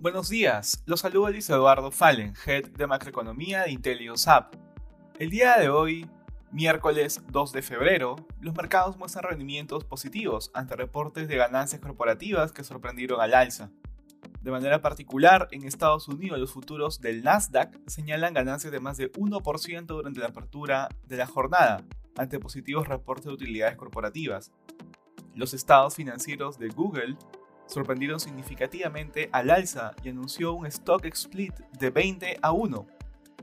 Buenos días, los saluda Luis Eduardo Fallen, Head de Macroeconomía de Intelios Hub. El día de hoy, miércoles 2 de febrero, los mercados muestran rendimientos positivos ante reportes de ganancias corporativas que sorprendieron al alza. De manera particular, en Estados Unidos los futuros del Nasdaq señalan ganancias de más de 1% durante la apertura de la jornada, ante positivos reportes de utilidades corporativas. Los estados financieros de Google sorprendieron significativamente al alza y anunció un stock split de 20 a 1,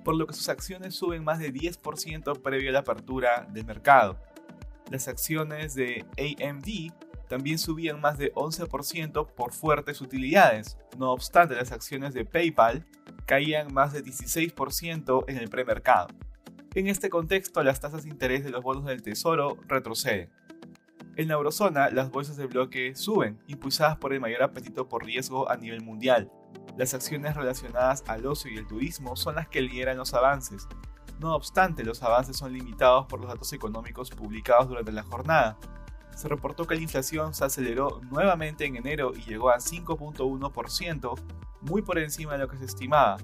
por lo que sus acciones suben más de 10% previo a la apertura del mercado. Las acciones de AMD también subían más de 11% por fuertes utilidades, no obstante las acciones de PayPal caían más de 16% en el premercado. En este contexto, las tasas de interés de los bonos del Tesoro retroceden. En la eurozona, las bolsas de bloque suben, impulsadas por el mayor apetito por riesgo a nivel mundial. Las acciones relacionadas al ocio y el turismo son las que lideran los avances. No obstante, los avances son limitados por los datos económicos publicados durante la jornada. Se reportó que la inflación se aceleró nuevamente en enero y llegó a 5.1%, muy por encima de lo que se estimaba.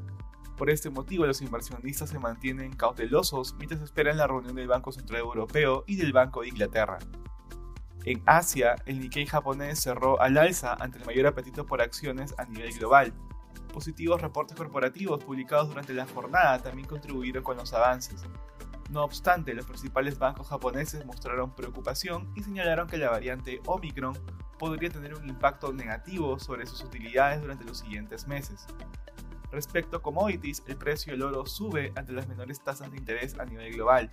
Por este motivo, los inversionistas se mantienen cautelosos mientras esperan la reunión del Banco Central Europeo y del Banco de Inglaterra. En Asia, el Nikkei japonés cerró al alza ante el mayor apetito por acciones a nivel global. Positivos reportes corporativos publicados durante la jornada también contribuyeron con los avances. No obstante, los principales bancos japoneses mostraron preocupación y señalaron que la variante Omicron podría tener un impacto negativo sobre sus utilidades durante los siguientes meses. Respecto a commodities, el precio del oro sube ante las menores tasas de interés a nivel global,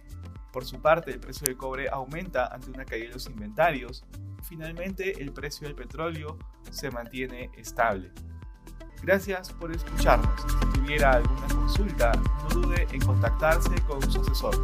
por su parte, el precio del cobre aumenta ante una caída de los inventarios. Finalmente, el precio del petróleo se mantiene estable. Gracias por escucharnos. Si tuviera alguna consulta, no dude en contactarse con su asesor.